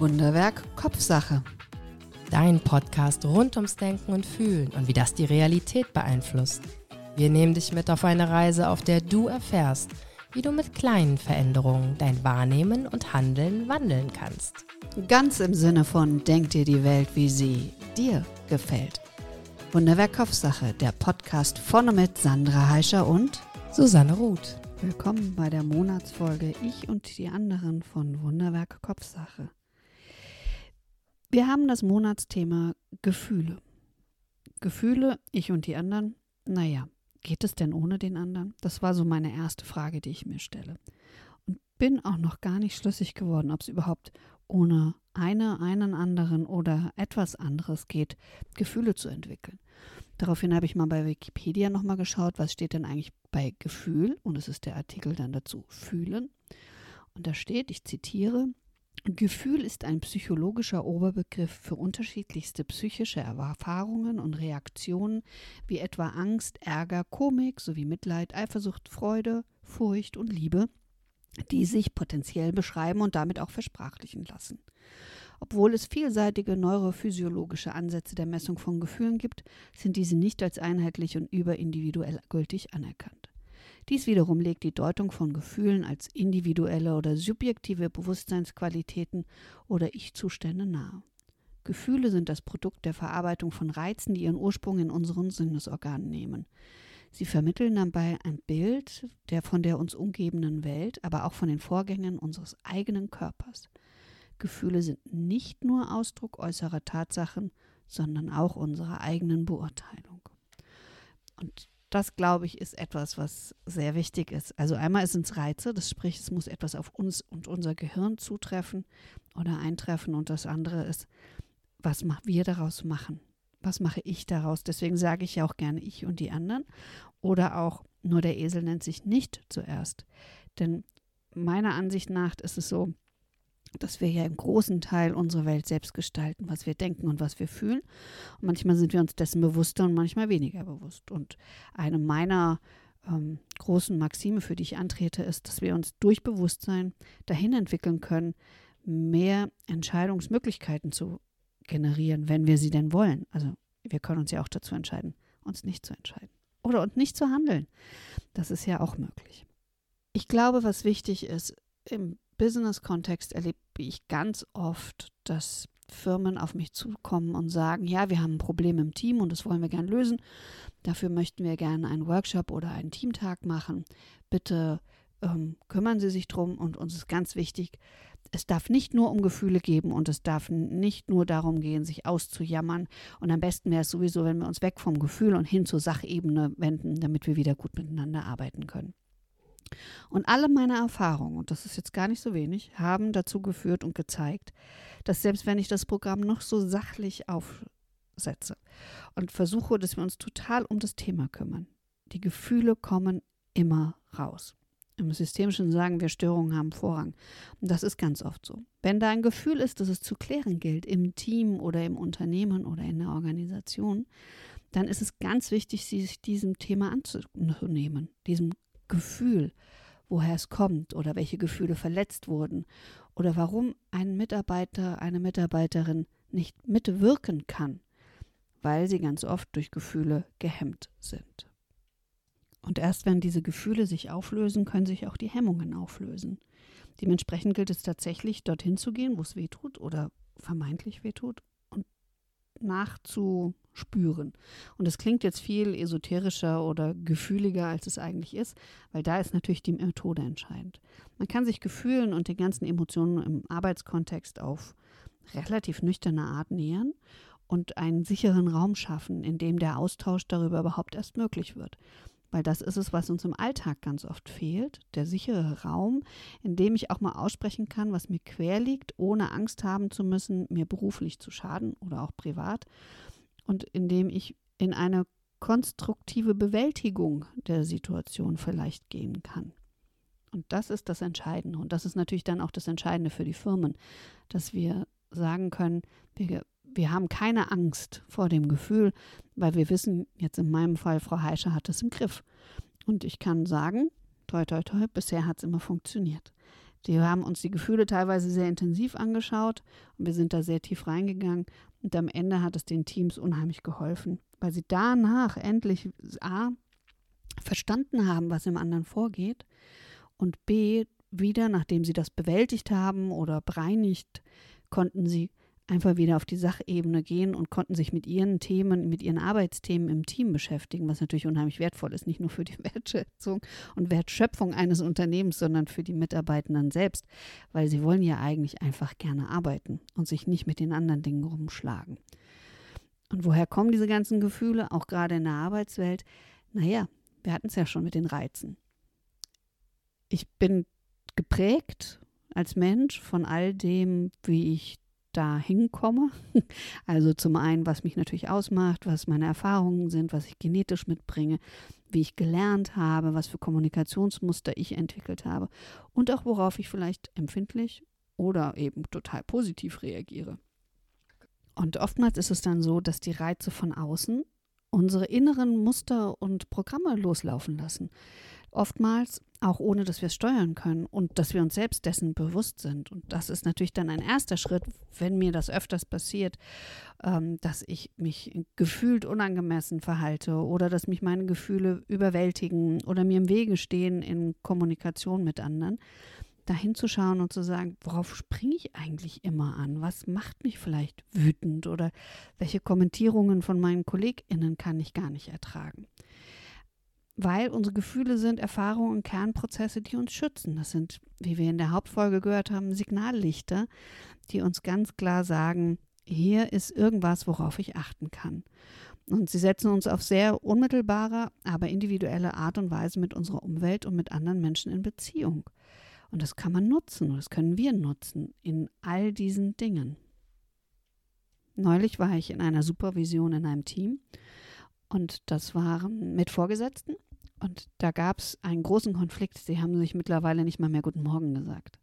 Wunderwerk Kopfsache. Dein Podcast rund ums Denken und Fühlen und wie das die Realität beeinflusst. Wir nehmen dich mit auf eine Reise, auf der du erfährst, wie du mit kleinen Veränderungen dein Wahrnehmen und Handeln wandeln kannst. Ganz im Sinne von Denk dir die Welt, wie sie dir gefällt. Wunderwerk Kopfsache, der Podcast von und mit Sandra Heischer und Susanne Ruth. Willkommen bei der Monatsfolge Ich und die anderen von Wunderwerk Kopfsache. Wir haben das Monatsthema Gefühle. Gefühle, ich und die anderen. Naja, geht es denn ohne den anderen? Das war so meine erste Frage, die ich mir stelle. Und bin auch noch gar nicht schlüssig geworden, ob es überhaupt ohne eine, einen anderen oder etwas anderes geht, Gefühle zu entwickeln. Daraufhin habe ich mal bei Wikipedia nochmal geschaut, was steht denn eigentlich bei Gefühl? Und es ist der Artikel dann dazu Fühlen. Und da steht, ich zitiere, Gefühl ist ein psychologischer Oberbegriff für unterschiedlichste psychische Erfahrungen und Reaktionen wie etwa Angst, Ärger, Komik sowie Mitleid, Eifersucht, Freude, Furcht und Liebe, die sich potenziell beschreiben und damit auch versprachlichen lassen. Obwohl es vielseitige neurophysiologische Ansätze der Messung von Gefühlen gibt, sind diese nicht als einheitlich und überindividuell gültig anerkannt. Dies wiederum legt die Deutung von Gefühlen als individuelle oder subjektive Bewusstseinsqualitäten oder Ich-Zustände nahe. Gefühle sind das Produkt der Verarbeitung von Reizen, die ihren Ursprung in unseren Sinnesorganen nehmen. Sie vermitteln dabei ein Bild der von der uns umgebenden Welt, aber auch von den Vorgängen unseres eigenen Körpers. Gefühle sind nicht nur Ausdruck äußerer Tatsachen, sondern auch unserer eigenen Beurteilung. Und das, glaube ich, ist etwas, was sehr wichtig ist. Also einmal sind es Reize, das spricht, es muss etwas auf uns und unser Gehirn zutreffen oder eintreffen. Und das andere ist, was wir daraus machen. Was mache ich daraus? Deswegen sage ich ja auch gerne ich und die anderen. Oder auch nur der Esel nennt sich nicht zuerst. Denn meiner Ansicht nach ist es so, dass wir ja im großen Teil unsere Welt selbst gestalten, was wir denken und was wir fühlen. Und manchmal sind wir uns dessen bewusster und manchmal weniger bewusst. Und eine meiner ähm, großen Maxime, für die ich antrete, ist, dass wir uns durch Bewusstsein dahin entwickeln können, mehr Entscheidungsmöglichkeiten zu generieren, wenn wir sie denn wollen. Also wir können uns ja auch dazu entscheiden, uns nicht zu entscheiden oder uns nicht zu handeln. Das ist ja auch möglich. Ich glaube, was wichtig ist, im Business-Kontext erlebe ich ganz oft, dass Firmen auf mich zukommen und sagen, ja, wir haben ein Problem im Team und das wollen wir gerne lösen. Dafür möchten wir gerne einen Workshop oder einen Teamtag machen. Bitte ähm, kümmern Sie sich drum und uns ist ganz wichtig, es darf nicht nur um Gefühle geben und es darf nicht nur darum gehen, sich auszujammern. Und am besten wäre es sowieso, wenn wir uns weg vom Gefühl und hin zur Sachebene wenden, damit wir wieder gut miteinander arbeiten können. Und alle meine Erfahrungen, und das ist jetzt gar nicht so wenig, haben dazu geführt und gezeigt, dass selbst wenn ich das Programm noch so sachlich aufsetze und versuche, dass wir uns total um das Thema kümmern, die Gefühle kommen immer raus. Im Systemischen sagen wir, Störungen haben Vorrang. Und das ist ganz oft so. Wenn da ein Gefühl ist, dass es zu klären gilt, im Team oder im Unternehmen oder in der Organisation, dann ist es ganz wichtig, sich diesem Thema anzunehmen, diesem Gefühl, woher es kommt oder welche Gefühle verletzt wurden oder warum ein Mitarbeiter, eine Mitarbeiterin nicht mitwirken kann, weil sie ganz oft durch Gefühle gehemmt sind. Und erst wenn diese Gefühle sich auflösen, können sich auch die Hemmungen auflösen. Dementsprechend gilt es tatsächlich, dorthin zu gehen, wo es weh tut oder vermeintlich weh tut und nachzu spüren. Und das klingt jetzt viel esoterischer oder gefühliger, als es eigentlich ist, weil da ist natürlich die Methode entscheidend. Man kann sich Gefühlen und den ganzen Emotionen im Arbeitskontext auf relativ nüchterne Art nähern und einen sicheren Raum schaffen, in dem der Austausch darüber überhaupt erst möglich wird. Weil das ist es, was uns im Alltag ganz oft fehlt, der sichere Raum, in dem ich auch mal aussprechen kann, was mir quer liegt, ohne Angst haben zu müssen, mir beruflich zu schaden oder auch privat und indem ich in eine konstruktive Bewältigung der Situation vielleicht gehen kann. Und das ist das Entscheidende. Und das ist natürlich dann auch das Entscheidende für die Firmen, dass wir sagen können, wir, wir haben keine Angst vor dem Gefühl, weil wir wissen, jetzt in meinem Fall, Frau Heischer hat es im Griff. Und ich kann sagen, toi, toi, toi, bisher hat es immer funktioniert. Die haben uns die Gefühle teilweise sehr intensiv angeschaut und wir sind da sehr tief reingegangen. Und am Ende hat es den Teams unheimlich geholfen, weil sie danach endlich A, verstanden haben, was im anderen vorgeht und B, wieder, nachdem sie das bewältigt haben oder bereinigt, konnten sie einfach wieder auf die Sachebene gehen und konnten sich mit ihren Themen, mit ihren Arbeitsthemen im Team beschäftigen, was natürlich unheimlich wertvoll ist, nicht nur für die Wertschätzung und Wertschöpfung eines Unternehmens, sondern für die Mitarbeitenden selbst, weil sie wollen ja eigentlich einfach gerne arbeiten und sich nicht mit den anderen Dingen rumschlagen. Und woher kommen diese ganzen Gefühle, auch gerade in der Arbeitswelt? Naja, wir hatten es ja schon mit den Reizen. Ich bin geprägt als Mensch von all dem, wie ich da hinkomme. Also zum einen, was mich natürlich ausmacht, was meine Erfahrungen sind, was ich genetisch mitbringe, wie ich gelernt habe, was für Kommunikationsmuster ich entwickelt habe und auch worauf ich vielleicht empfindlich oder eben total positiv reagiere. Und oftmals ist es dann so, dass die Reize von außen unsere inneren Muster und Programme loslaufen lassen. Oftmals auch ohne, dass wir es steuern können und dass wir uns selbst dessen bewusst sind. Und das ist natürlich dann ein erster Schritt, wenn mir das öfters passiert, ähm, dass ich mich gefühlt unangemessen verhalte oder dass mich meine Gefühle überwältigen oder mir im Wege stehen in Kommunikation mit anderen, da hinzuschauen und zu sagen, worauf springe ich eigentlich immer an? Was macht mich vielleicht wütend oder welche Kommentierungen von meinen KollegInnen kann ich gar nicht ertragen? Weil unsere Gefühle sind Erfahrungen und Kernprozesse, die uns schützen. Das sind, wie wir in der Hauptfolge gehört haben, Signallichter, die uns ganz klar sagen, hier ist irgendwas, worauf ich achten kann. Und sie setzen uns auf sehr unmittelbare, aber individuelle Art und Weise mit unserer Umwelt und mit anderen Menschen in Beziehung. Und das kann man nutzen, das können wir nutzen in all diesen Dingen. Neulich war ich in einer Supervision in einem Team und das waren mit Vorgesetzten und da gab es einen großen Konflikt. Sie haben sich mittlerweile nicht mal mehr Guten Morgen gesagt.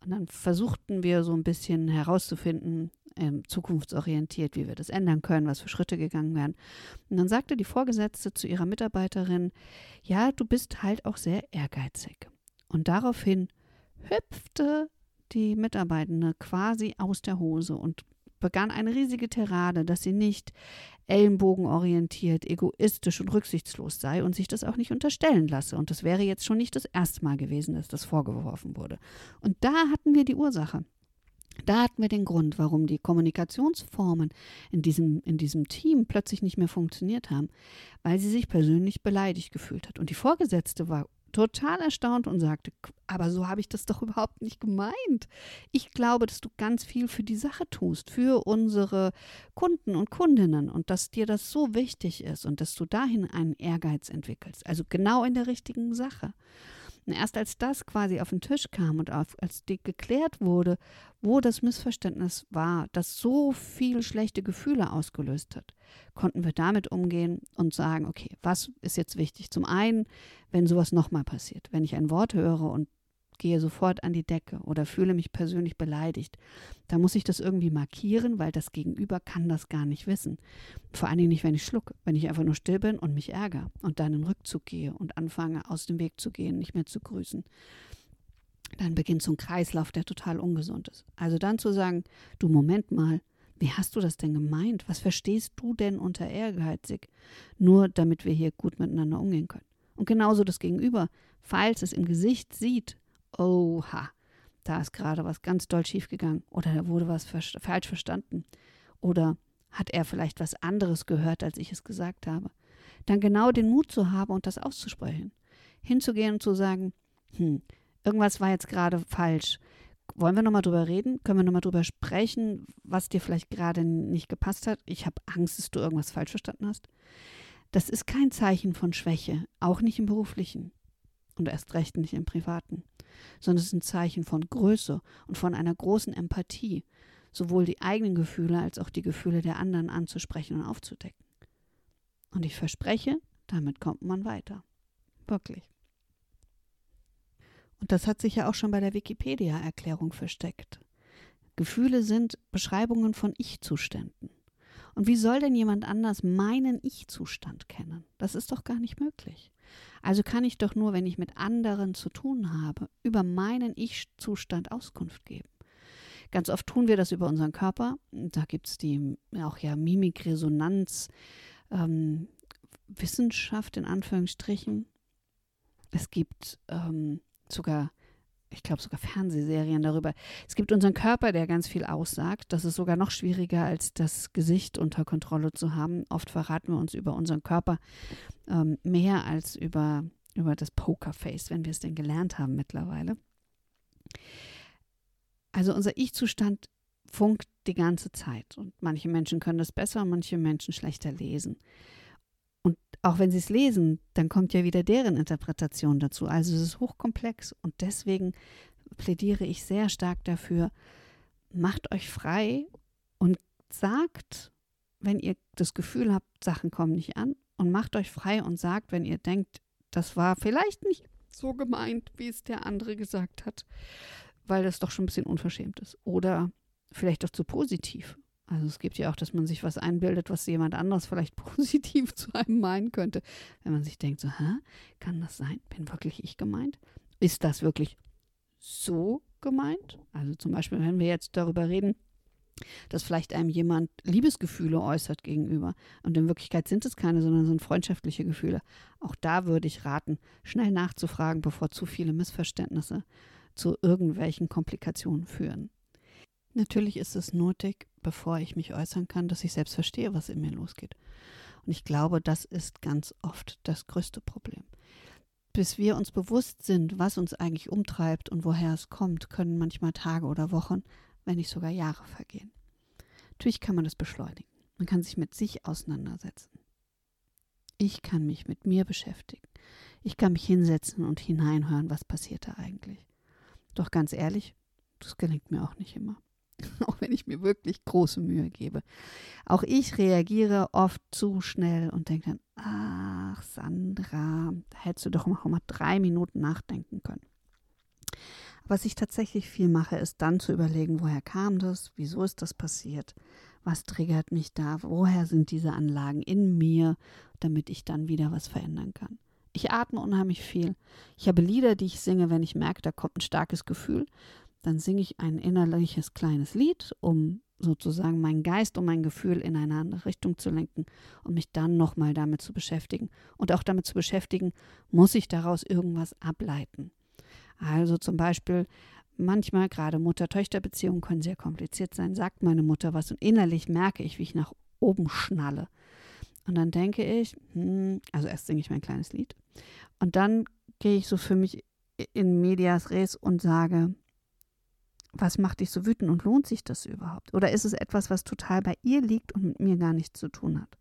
Und dann versuchten wir so ein bisschen herauszufinden, ähm, zukunftsorientiert, wie wir das ändern können, was für Schritte gegangen werden. Und dann sagte die Vorgesetzte zu ihrer Mitarbeiterin, ja, du bist halt auch sehr ehrgeizig. Und daraufhin hüpfte die Mitarbeitende quasi aus der Hose und begann eine riesige Tirade, dass sie nicht ellenbogenorientiert, egoistisch und rücksichtslos sei und sich das auch nicht unterstellen lasse. Und das wäre jetzt schon nicht das erste Mal gewesen, dass das vorgeworfen wurde. Und da hatten wir die Ursache. Da hatten wir den Grund, warum die Kommunikationsformen in diesem, in diesem Team plötzlich nicht mehr funktioniert haben, weil sie sich persönlich beleidigt gefühlt hat. Und die Vorgesetzte war total erstaunt und sagte, aber so habe ich das doch überhaupt nicht gemeint. Ich glaube, dass du ganz viel für die Sache tust, für unsere Kunden und Kundinnen und dass dir das so wichtig ist und dass du dahin einen Ehrgeiz entwickelst. Also genau in der richtigen Sache. Und erst als das quasi auf den Tisch kam und auf, als geklärt wurde, wo das Missverständnis war, das so viel schlechte Gefühle ausgelöst hat, konnten wir damit umgehen und sagen, okay, was ist jetzt wichtig? Zum einen, wenn sowas nochmal passiert, wenn ich ein Wort höre und gehe sofort an die Decke oder fühle mich persönlich beleidigt. Da muss ich das irgendwie markieren, weil das Gegenüber kann das gar nicht wissen. Vor allen Dingen nicht, wenn ich schlucke, wenn ich einfach nur still bin und mich ärgere und dann in Rückzug gehe und anfange, aus dem Weg zu gehen, nicht mehr zu grüßen. Dann beginnt so ein Kreislauf, der total ungesund ist. Also dann zu sagen, du Moment mal, wie hast du das denn gemeint? Was verstehst du denn unter ehrgeizig? Nur damit wir hier gut miteinander umgehen können. Und genauso das Gegenüber, falls es im Gesicht sieht, oha, da ist gerade was ganz doll schiefgegangen oder da wurde was falsch verstanden oder hat er vielleicht was anderes gehört, als ich es gesagt habe. Dann genau den Mut zu haben und das auszusprechen. Hinzugehen und zu sagen, hm, irgendwas war jetzt gerade falsch. Wollen wir nochmal drüber reden? Können wir nochmal drüber sprechen, was dir vielleicht gerade nicht gepasst hat? Ich habe Angst, dass du irgendwas falsch verstanden hast. Das ist kein Zeichen von Schwäche, auch nicht im beruflichen und erst recht nicht im privaten sondern es ist ein Zeichen von Größe und von einer großen Empathie, sowohl die eigenen Gefühle als auch die Gefühle der anderen anzusprechen und aufzudecken. Und ich verspreche, damit kommt man weiter. Wirklich. Und das hat sich ja auch schon bei der Wikipedia-Erklärung versteckt. Gefühle sind Beschreibungen von Ich-Zuständen. Und wie soll denn jemand anders meinen Ich-Zustand kennen? Das ist doch gar nicht möglich. Also kann ich doch nur, wenn ich mit anderen zu tun habe, über meinen Ich-Zustand Auskunft geben. Ganz oft tun wir das über unseren Körper. Da gibt es die auch ja Mimikresonanz, ähm, Wissenschaft in Anführungsstrichen. Es gibt ähm, sogar, ich glaube sogar Fernsehserien darüber. Es gibt unseren Körper, der ganz viel aussagt. Das ist sogar noch schwieriger, als das Gesicht unter Kontrolle zu haben. Oft verraten wir uns über unseren Körper ähm, mehr als über, über das Pokerface, wenn wir es denn gelernt haben mittlerweile. Also unser Ich-Zustand funkt die ganze Zeit. Und manche Menschen können das besser manche Menschen schlechter lesen. Auch wenn sie es lesen, dann kommt ja wieder deren Interpretation dazu. Also es ist hochkomplex und deswegen plädiere ich sehr stark dafür, macht euch frei und sagt, wenn ihr das Gefühl habt, Sachen kommen nicht an und macht euch frei und sagt, wenn ihr denkt, das war vielleicht nicht so gemeint, wie es der andere gesagt hat, weil das doch schon ein bisschen unverschämt ist. Oder vielleicht auch zu positiv. Also es gibt ja auch, dass man sich was einbildet, was jemand anderes vielleicht positiv zu einem meinen könnte. Wenn man sich denkt, so, hä, kann das sein? Bin wirklich ich gemeint? Ist das wirklich so gemeint? Also zum Beispiel, wenn wir jetzt darüber reden, dass vielleicht einem jemand Liebesgefühle äußert gegenüber. Und in Wirklichkeit sind es keine, sondern sind freundschaftliche Gefühle. Auch da würde ich raten, schnell nachzufragen, bevor zu viele Missverständnisse zu irgendwelchen Komplikationen führen. Natürlich ist es nötig, bevor ich mich äußern kann, dass ich selbst verstehe, was in mir losgeht. Und ich glaube, das ist ganz oft das größte Problem. Bis wir uns bewusst sind, was uns eigentlich umtreibt und woher es kommt, können manchmal Tage oder Wochen, wenn nicht sogar Jahre vergehen. Natürlich kann man das beschleunigen. Man kann sich mit sich auseinandersetzen. Ich kann mich mit mir beschäftigen. Ich kann mich hinsetzen und hineinhören, was passiert da eigentlich. Doch ganz ehrlich, das gelingt mir auch nicht immer. auch wenn ich mir wirklich große Mühe gebe. Auch ich reagiere oft zu schnell und denke dann, ach Sandra, da hättest du doch noch mal drei Minuten nachdenken können. Was ich tatsächlich viel mache, ist dann zu überlegen, woher kam das, wieso ist das passiert, was triggert mich da, woher sind diese Anlagen in mir, damit ich dann wieder was verändern kann. Ich atme unheimlich viel. Ich habe Lieder, die ich singe, wenn ich merke, da kommt ein starkes Gefühl. Dann singe ich ein innerliches kleines Lied, um sozusagen meinen Geist und mein Gefühl in eine andere Richtung zu lenken und mich dann nochmal damit zu beschäftigen. Und auch damit zu beschäftigen, muss ich daraus irgendwas ableiten. Also zum Beispiel, manchmal gerade Mutter-Töchter-Beziehungen können sehr kompliziert sein, sagt meine Mutter was und innerlich merke ich, wie ich nach oben schnalle. Und dann denke ich, hm, also erst singe ich mein kleines Lied. Und dann gehe ich so für mich in Medias Res und sage, was macht dich so wütend und lohnt sich das überhaupt? Oder ist es etwas, was total bei ihr liegt und mit mir gar nichts zu tun hat?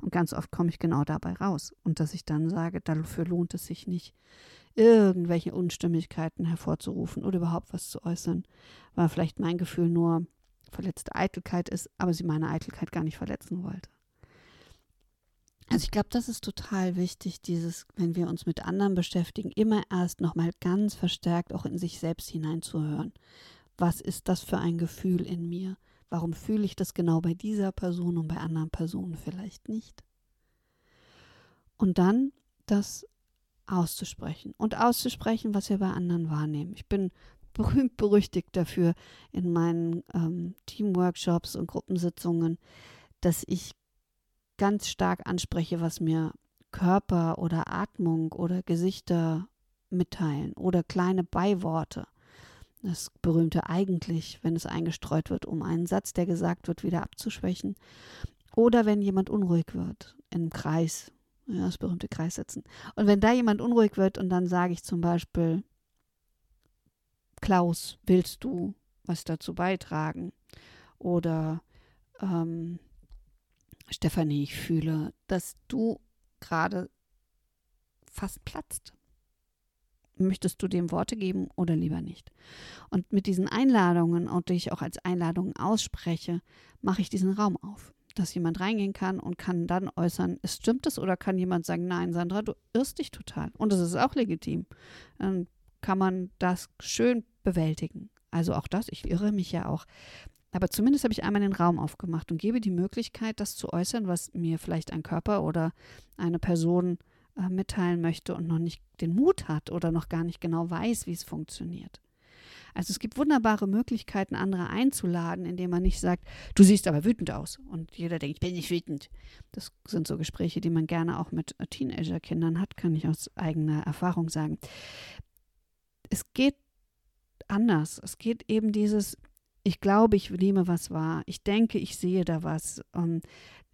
Und ganz oft komme ich genau dabei raus. Und dass ich dann sage, dafür lohnt es sich nicht, irgendwelche Unstimmigkeiten hervorzurufen oder überhaupt was zu äußern, weil vielleicht mein Gefühl nur verletzte Eitelkeit ist, aber sie meine Eitelkeit gar nicht verletzen wollte. Also ich glaube, das ist total wichtig, dieses, wenn wir uns mit anderen beschäftigen, immer erst nochmal ganz verstärkt auch in sich selbst hineinzuhören. Was ist das für ein Gefühl in mir? Warum fühle ich das genau bei dieser Person und bei anderen Personen vielleicht nicht? Und dann das auszusprechen und auszusprechen, was wir bei anderen wahrnehmen. Ich bin berühmt berüchtigt dafür in meinen ähm, Teamworkshops und Gruppensitzungen, dass ich ganz stark anspreche, was mir Körper oder Atmung oder Gesichter mitteilen oder kleine Beiworte. Das berühmte eigentlich, wenn es eingestreut wird, um einen Satz, der gesagt wird, wieder abzuschwächen. Oder wenn jemand unruhig wird im Kreis, ja, das berühmte Kreissetzen. Und wenn da jemand unruhig wird und dann sage ich zum Beispiel, Klaus, willst du was dazu beitragen? Oder ähm, Stefanie, ich fühle, dass du gerade fast platzt. Möchtest du dem Worte geben oder lieber nicht? Und mit diesen Einladungen, und die ich auch als Einladungen ausspreche, mache ich diesen Raum auf, dass jemand reingehen kann und kann dann äußern, es stimmt es oder kann jemand sagen, nein, Sandra, du irrst dich total. Und das ist auch legitim. Dann kann man das schön bewältigen. Also auch das, ich irre mich ja auch. Aber zumindest habe ich einmal den Raum aufgemacht und gebe die Möglichkeit, das zu äußern, was mir vielleicht ein Körper oder eine Person äh, mitteilen möchte und noch nicht den Mut hat oder noch gar nicht genau weiß, wie es funktioniert. Also es gibt wunderbare Möglichkeiten, andere einzuladen, indem man nicht sagt, du siehst aber wütend aus. Und jeder denkt, ich bin nicht wütend. Das sind so Gespräche, die man gerne auch mit Teenager-Kindern hat, kann ich aus eigener Erfahrung sagen. Es geht anders. Es geht eben dieses, ich glaube, ich nehme was wahr. Ich denke, ich sehe da was. Ähm,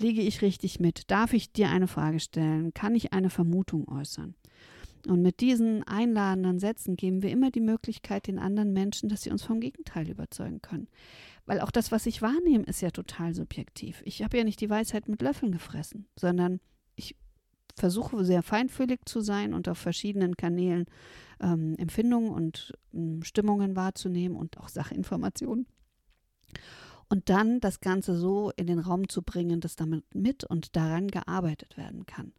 liege ich richtig mit? Darf ich dir eine Frage stellen? Kann ich eine Vermutung äußern? Und mit diesen einladenden Sätzen geben wir immer die Möglichkeit den anderen Menschen, dass sie uns vom Gegenteil überzeugen können. Weil auch das, was ich wahrnehme, ist ja total subjektiv. Ich habe ja nicht die Weisheit mit Löffeln gefressen, sondern ich versuche sehr feinfühlig zu sein und auf verschiedenen Kanälen ähm, Empfindungen und ähm, Stimmungen wahrzunehmen und auch Sachinformationen. Und dann das Ganze so in den Raum zu bringen, dass damit mit und daran gearbeitet werden kann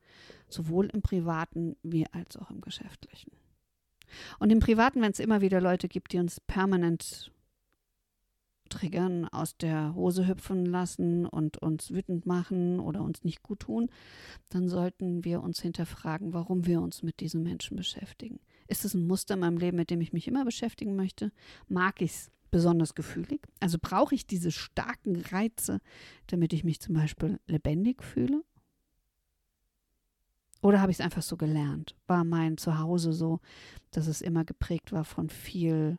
sowohl im privaten wie als auch im geschäftlichen. Und im privaten, wenn es immer wieder Leute gibt, die uns permanent triggern, aus der Hose hüpfen lassen und uns wütend machen oder uns nicht gut tun, dann sollten wir uns hinterfragen, warum wir uns mit diesen Menschen beschäftigen. Ist es ein Muster in meinem Leben, mit dem ich mich immer beschäftigen möchte? Mag ich es besonders gefühlig? Also brauche ich diese starken Reize, damit ich mich zum Beispiel lebendig fühle? Oder habe ich es einfach so gelernt? War mein Zuhause so, dass es immer geprägt war von viel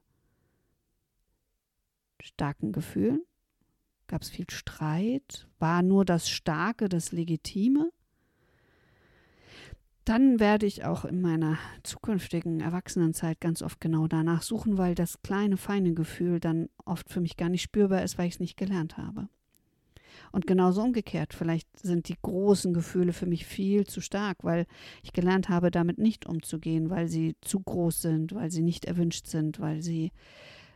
starken Gefühlen? Gab es viel Streit? War nur das Starke das Legitime? Dann werde ich auch in meiner zukünftigen Erwachsenenzeit ganz oft genau danach suchen, weil das kleine, feine Gefühl dann oft für mich gar nicht spürbar ist, weil ich es nicht gelernt habe. Und genauso umgekehrt, vielleicht sind die großen Gefühle für mich viel zu stark, weil ich gelernt habe, damit nicht umzugehen, weil sie zu groß sind, weil sie nicht erwünscht sind, weil sie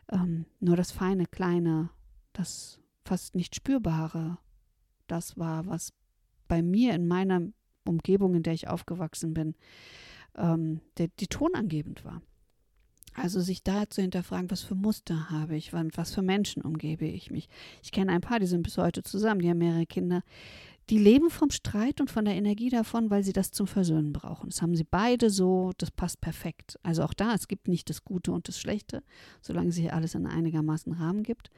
ähm, nur das feine, kleine, das fast nicht spürbare, das war, was bei mir in meiner Umgebung, in der ich aufgewachsen bin, ähm, der, die tonangebend war. Also sich da zu hinterfragen, was für Muster habe ich, was für Menschen umgebe ich mich. Ich kenne ein paar, die sind bis heute zusammen, die haben mehrere Kinder. Die leben vom Streit und von der Energie davon, weil sie das zum Versöhnen brauchen. Das haben sie beide so, das passt perfekt. Also auch da, es gibt nicht das Gute und das Schlechte, solange sich alles in einigermaßen Rahmen gibt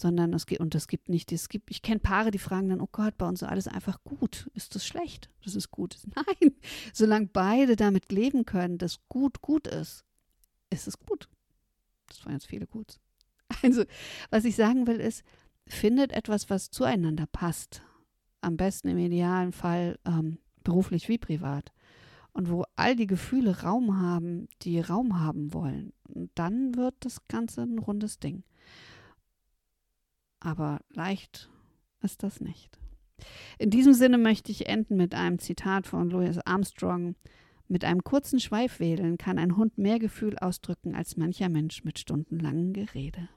sondern es gibt, und es gibt nicht, es gibt, ich kenne Paare, die fragen dann, oh Gott, bei uns ist alles einfach gut. Ist das schlecht? Das ist gut. Nein, solange beide damit leben können, dass gut gut ist, ist es gut. Das waren jetzt viele Guts. Also, was ich sagen will, ist, findet etwas, was zueinander passt. Am besten im idealen Fall ähm, beruflich wie privat. Und wo all die Gefühle Raum haben, die Raum haben wollen. Und dann wird das Ganze ein rundes Ding. Aber leicht ist das nicht. In diesem Sinne möchte ich enden mit einem Zitat von Louis Armstrong. Mit einem kurzen Schweifwedeln kann ein Hund mehr Gefühl ausdrücken als mancher Mensch mit stundenlangem Gerede.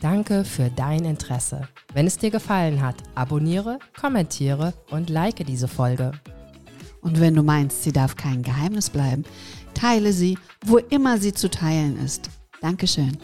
Danke für dein Interesse. Wenn es dir gefallen hat, abonniere, kommentiere und like diese Folge. Und wenn du meinst, sie darf kein Geheimnis bleiben, teile sie, wo immer sie zu teilen ist. Dankeschön.